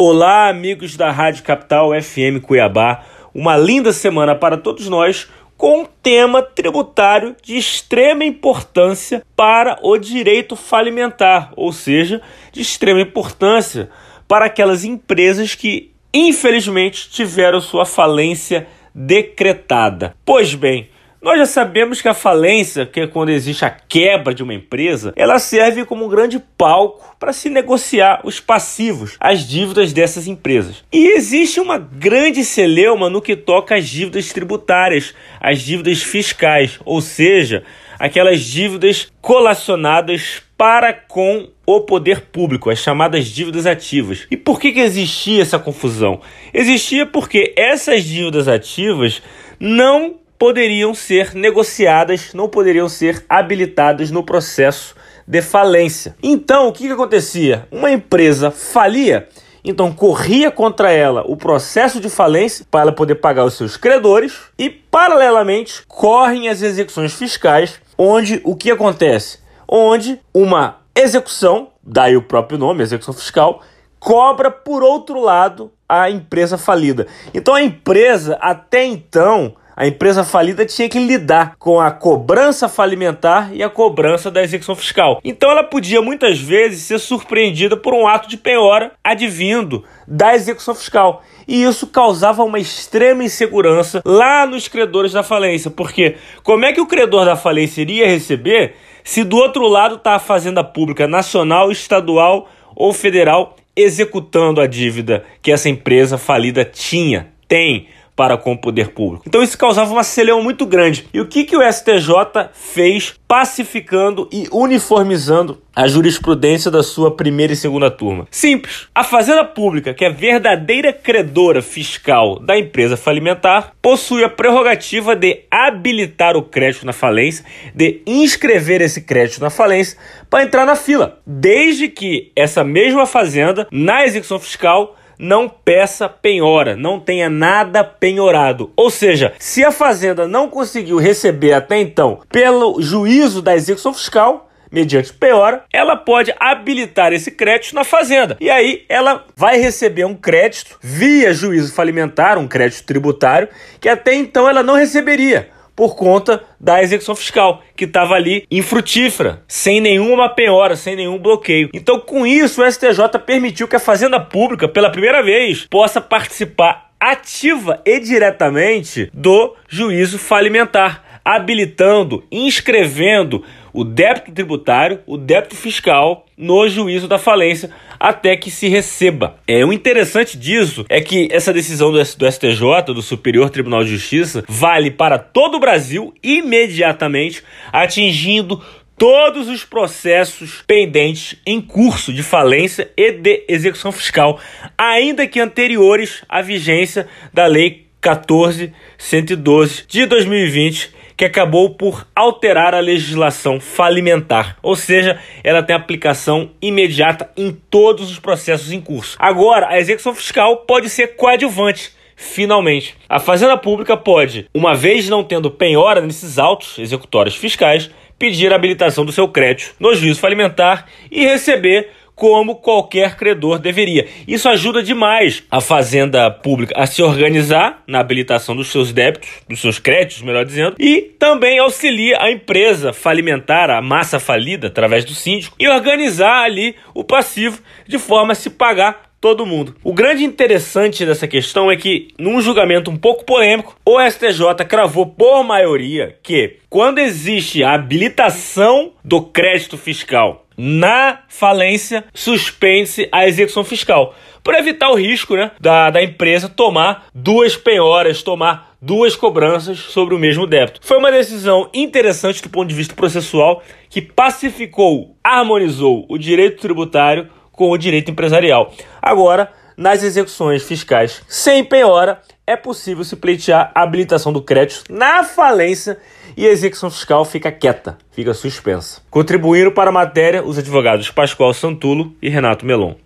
Olá, amigos da Rádio Capital FM Cuiabá. Uma linda semana para todos nós com um tema tributário de extrema importância para o direito falimentar, ou seja, de extrema importância para aquelas empresas que infelizmente tiveram sua falência decretada. Pois bem, nós já sabemos que a falência, que é quando existe a quebra de uma empresa, ela serve como um grande palco para se negociar os passivos, as dívidas dessas empresas. E existe uma grande celeuma no que toca às dívidas tributárias, as dívidas fiscais, ou seja, aquelas dívidas colacionadas para com o poder público, as chamadas dívidas ativas. E por que, que existia essa confusão? Existia porque essas dívidas ativas não poderiam ser negociadas, não poderiam ser habilitadas no processo de falência. Então, o que, que acontecia? Uma empresa falia, então corria contra ela o processo de falência para ela poder pagar os seus credores e, paralelamente, correm as execuções fiscais, onde o que acontece? Onde uma execução, daí o próprio nome, execução fiscal, cobra por outro lado a empresa falida. Então a empresa até então a empresa falida tinha que lidar com a cobrança falimentar e a cobrança da execução fiscal. Então ela podia muitas vezes ser surpreendida por um ato de penhora advindo da execução fiscal. E isso causava uma extrema insegurança lá nos credores da falência, porque como é que o credor da falência iria receber se do outro lado está a Fazenda Pública Nacional, Estadual ou Federal executando a dívida que essa empresa falida tinha, tem para com o poder público. Então isso causava uma celeuma muito grande. E o que, que o STJ fez pacificando e uniformizando a jurisprudência da sua primeira e segunda turma? Simples. A Fazenda Pública, que é verdadeira credora fiscal da empresa falimentar, possui a prerrogativa de habilitar o crédito na falência, de inscrever esse crédito na falência para entrar na fila, desde que essa mesma fazenda, na execução fiscal, não peça penhora, não tenha nada penhorado. Ou seja, se a fazenda não conseguiu receber até então pelo juízo da execução fiscal, mediante penhora, ela pode habilitar esse crédito na fazenda. E aí ela vai receber um crédito via juízo falimentar, um crédito tributário, que até então ela não receberia por conta da execução fiscal, que estava ali infrutífera, sem nenhuma penhora, sem nenhum bloqueio. Então, com isso, o STJ permitiu que a Fazenda Pública, pela primeira vez, possa participar ativa e diretamente do juízo falimentar, habilitando, inscrevendo o débito tributário, o débito fiscal no juízo da falência até que se receba. É o interessante disso é que essa decisão do, do STJ, do Superior Tribunal de Justiça, vale para todo o Brasil imediatamente, atingindo todos os processos pendentes em curso de falência e de execução fiscal, ainda que anteriores à vigência da Lei 14.112 de 2020 que acabou por alterar a legislação falimentar, ou seja, ela tem aplicação imediata em todos os processos em curso. Agora, a execução fiscal pode ser coadjuvante. Finalmente, a Fazenda Pública pode, uma vez não tendo penhora nesses autos executórios fiscais, pedir a habilitação do seu crédito no juízo falimentar e receber como qualquer credor deveria. Isso ajuda demais a fazenda pública a se organizar na habilitação dos seus débitos, dos seus créditos, melhor dizendo, e também auxilia a empresa falimentar, a massa falida, através do síndico, e organizar ali o passivo de forma a se pagar todo mundo. O grande interessante dessa questão é que, num julgamento um pouco polêmico, o STJ cravou por maioria que, quando existe a habilitação do crédito fiscal na falência, suspende-se a execução fiscal. Para evitar o risco né, da, da empresa tomar duas penhoras, tomar duas cobranças sobre o mesmo débito. Foi uma decisão interessante do ponto de vista processual que pacificou, harmonizou o direito tributário com o direito empresarial. Agora, nas execuções fiscais sem penhora, é possível se pleitear a habilitação do crédito na falência e a execução fiscal fica quieta, fica suspensa. Contribuíram para a matéria os advogados Pascoal Santulo e Renato Melon.